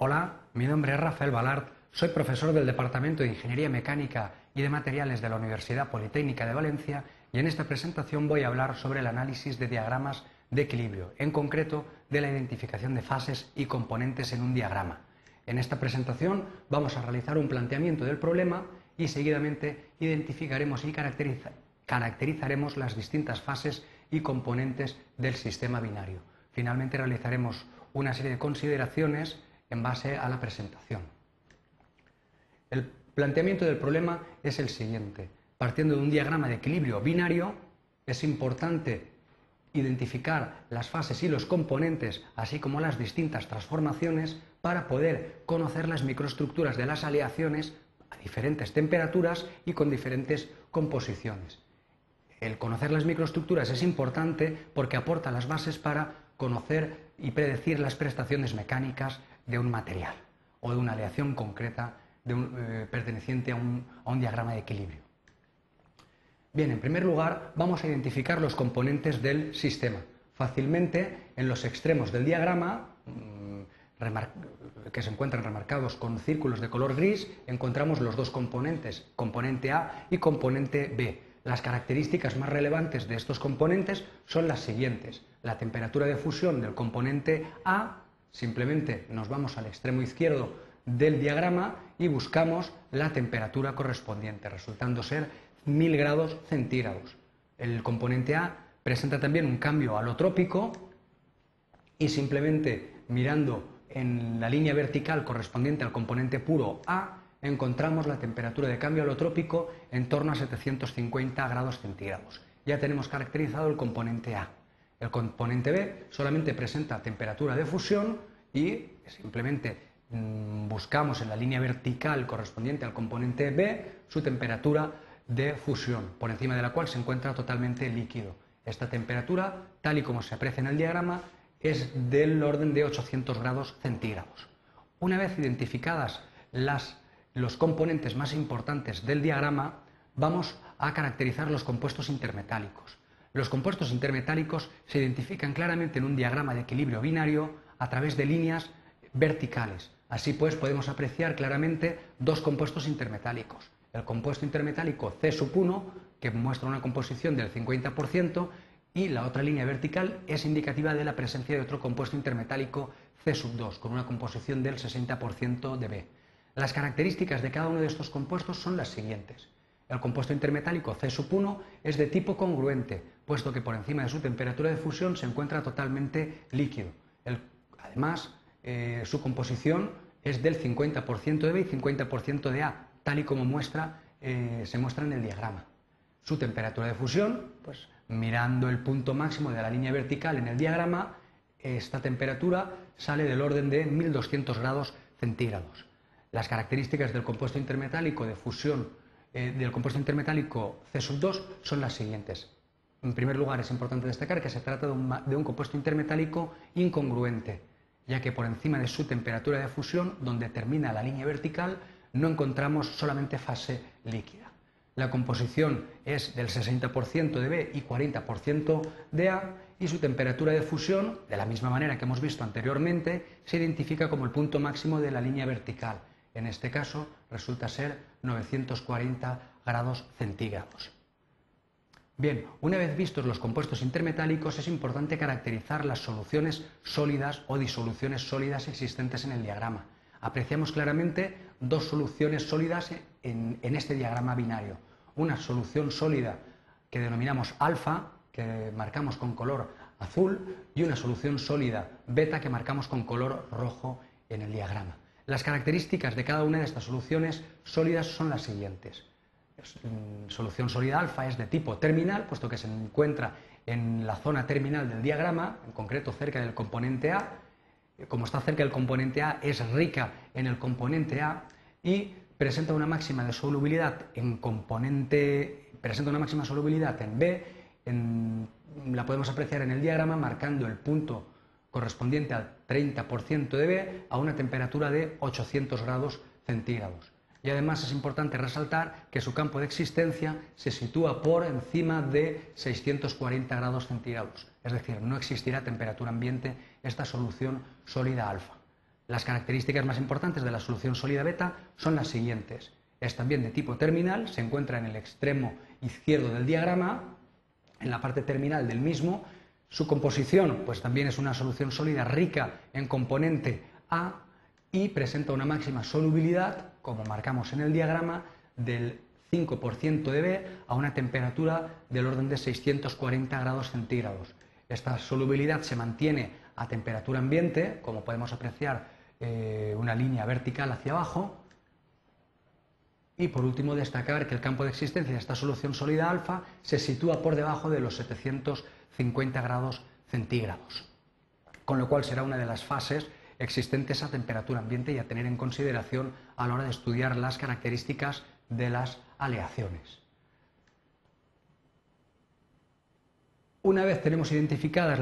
Hola, mi nombre es Rafael Balart, soy profesor del Departamento de Ingeniería Mecánica y de Materiales de la Universidad Politécnica de Valencia y en esta presentación voy a hablar sobre el análisis de diagramas de equilibrio, en concreto de la identificación de fases y componentes en un diagrama. En esta presentación vamos a realizar un planteamiento del problema y seguidamente identificaremos y caracterizaremos las distintas fases y componentes del sistema binario. Finalmente realizaremos una serie de consideraciones en base a la presentación. El planteamiento del problema es el siguiente. Partiendo de un diagrama de equilibrio binario, es importante identificar las fases y los componentes, así como las distintas transformaciones, para poder conocer las microestructuras de las aleaciones a diferentes temperaturas y con diferentes composiciones. El conocer las microestructuras es importante porque aporta las bases para conocer y predecir las prestaciones mecánicas de un material o de una aleación concreta eh, perteneciente a un, diagrama de equilibrio. Bien, en primer lugar vamos a identificar los componentes del sistema. Fácilmente en los extremos del diagrama, mm, que se encuentran remarcados con círculos de color gris, encontramos los dos componentes, componente A y componente B. Las características más relevantes de estos componentes son las siguientes. La temperatura de fusión del componente A, simplemente nos vamos al extremo izquierdo del diagrama y buscamos la temperatura correspondiente, resultando ser 1000 grados centígrados. El componente A presenta también un cambio alotrópico y simplemente mirando en la línea vertical correspondiente al componente puro A encontramos la temperatura de cambio alotrópico en torno a 750 grados centígrados. Ya tenemos caracterizado el componente A. El componente B solamente presenta temperatura de fusión y simplemente mm, buscamos en la línea vertical correspondiente al componente B su temperatura de fusión, por encima de la cual se encuentra totalmente líquido. Esta temperatura, tal y como se aprecia en el diagrama, es del orden de 800 grados centígrados. Una vez identificadas las los componentes más importantes del diagrama, vamos a caracterizar los compuestos intermetálicos. Los compuestos intermetálicos se identifican claramente en un diagrama de equilibrio binario a través de líneas verticales. Así pues, podemos apreciar claramente dos compuestos intermetálicos. El compuesto intermetálico C1, que muestra una composición del 50%, y la otra línea vertical es indicativa de la presencia de otro compuesto intermetálico C2, con una composición del 60% de B. Las características de cada uno de estos compuestos son las siguientes. El compuesto intermetálico C1 es de tipo congruente, puesto que por encima de su temperatura de fusión se encuentra totalmente líquido. además, eh, su composición es del 50% de B y 50% de A, tal y como muestra, eh, se muestra en el diagrama. Su temperatura de fusión, pues mirando el punto máximo de la línea vertical en el diagrama, esta temperatura sale del orden de 1200 grados centígrados. Las características del compuesto intermetálico de fusión eh, del compuesto intermetálico C2 son las siguientes. En primer lugar, es importante destacar que se trata de un, compuesto intermetálico incongruente, ya que por encima de su temperatura de fusión, donde termina la línea vertical, no encontramos solamente fase líquida. La composición es del 60% de B y 40% de A y su temperatura de fusión, de la misma manera que hemos visto anteriormente, se identifica como el punto máximo de la línea vertical en este caso resulta ser 940 grados centígrados. Bien, una vez vistos los compuestos intermetálicos es importante caracterizar las soluciones sólidas o disoluciones sólidas existentes en el diagrama. Apreciamos claramente dos soluciones sólidas en, en este diagrama binario. Una solución sólida que denominamos alfa, que marcamos con color azul, y una solución sólida beta que marcamos con color rojo en el diagrama. Las características de cada una de estas soluciones sólidas son las siguientes. Mm, solución sólida alfa es de tipo terminal, puesto que se encuentra en la zona terminal del diagrama, en concreto cerca del componente A. Como está cerca del componente A, es rica en el componente A y presenta una máxima de solubilidad en componente, presenta una máxima solubilidad en B, la podemos apreciar en el diagrama marcando el punto correspondiente al 30% de B a una temperatura de 800 grados centígrados. Y además es importante resaltar que su campo de existencia se sitúa por encima de 640 grados centígrados. Es decir, no existirá temperatura ambiente esta solución sólida alfa. Las características más importantes de la solución sólida beta son las siguientes. Es también de tipo terminal, se encuentra en el extremo izquierdo del diagrama, en la parte terminal del mismo. Su composición, pues también es una solución sólida rica en componente A y presenta una máxima solubilidad, como marcamos en el diagrama, del 5% de B a una temperatura del orden de 640 grados centígrados. Esta solubilidad se mantiene a temperatura ambiente, como podemos apreciar eh, una línea vertical hacia abajo, y por último, destacar que el campo de existencia de esta solución sólida alfa se sitúa por debajo de los 750 grados centígrados, con lo cual será una de las fases existentes a temperatura ambiente y a tener en consideración a la hora de estudiar las características de las aleaciones. Una vez tenemos identificadas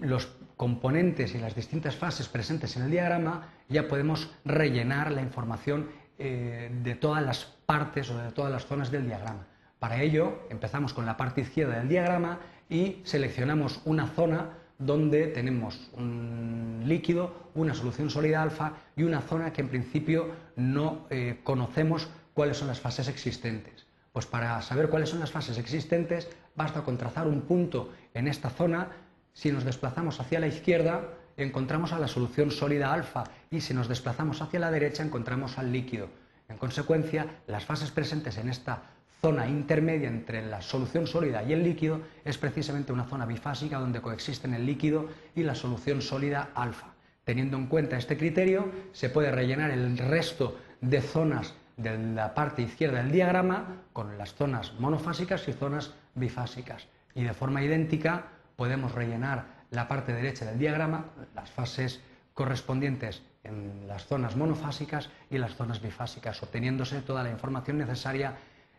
los componentes y las distintas fases presentes en el diagrama, ya podemos rellenar la información eh, de todas las partes o de todas las zonas del diagrama. Para ello, empezamos con la parte izquierda del diagrama y seleccionamos una zona donde tenemos un líquido, una solución sólida alfa y una zona que en principio no eh, conocemos cuáles son las fases existentes. Pues para saber cuáles son las fases existentes basta con trazar un punto en esta zona. Si nos desplazamos hacia la izquierda, encontramos a la solución sólida alfa y si nos desplazamos hacia la derecha encontramos al líquido. En consecuencia, las fases presentes en esta zona intermedia entre la solución sólida y el líquido es precisamente una zona bifásica donde coexisten el líquido y la solución sólida alfa. Teniendo en cuenta este criterio, se puede rellenar el resto de zonas de la parte izquierda del diagrama con las zonas monofásicas y zonas bifásicas. Y de forma idéntica podemos rellenar la parte derecha del diagrama, las fases correspondientes en las zonas monofásicas y las zonas bifásicas, obteniéndose toda la información necesaria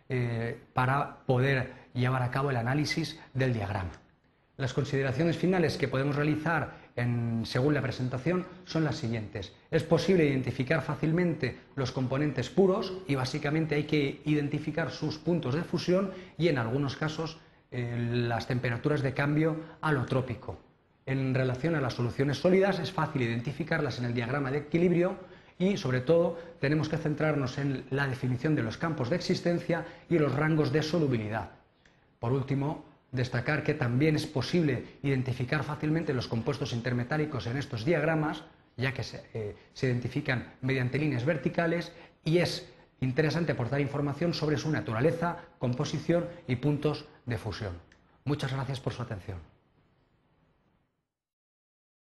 eh, para poder llevar a cabo el análisis del diagrama. Las consideraciones finales que podemos realizar según la presentación son las siguientes. Es posible identificar fácilmente los componentes puros y básicamente hay que identificar sus puntos de fusión y en algunos casos eh, las temperaturas de cambio alotrópico en relación a las soluciones sólidas es fácil identificarlas en el diagrama de equilibrio y sobre todo tenemos que centrarnos en la definición de los campos de existencia y los rangos de solubilidad. Por último, destacar que también es posible identificar fácilmente los compuestos intermetálicos en estos diagramas, ya que se, eh, se identifican mediante líneas verticales y es interesante aportar información sobre su naturaleza, composición y puntos de fusión. Muchas gracias por su atención.